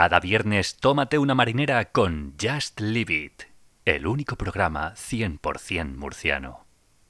Cada viernes tómate una marinera con Just Leave It, el único programa 100% murciano.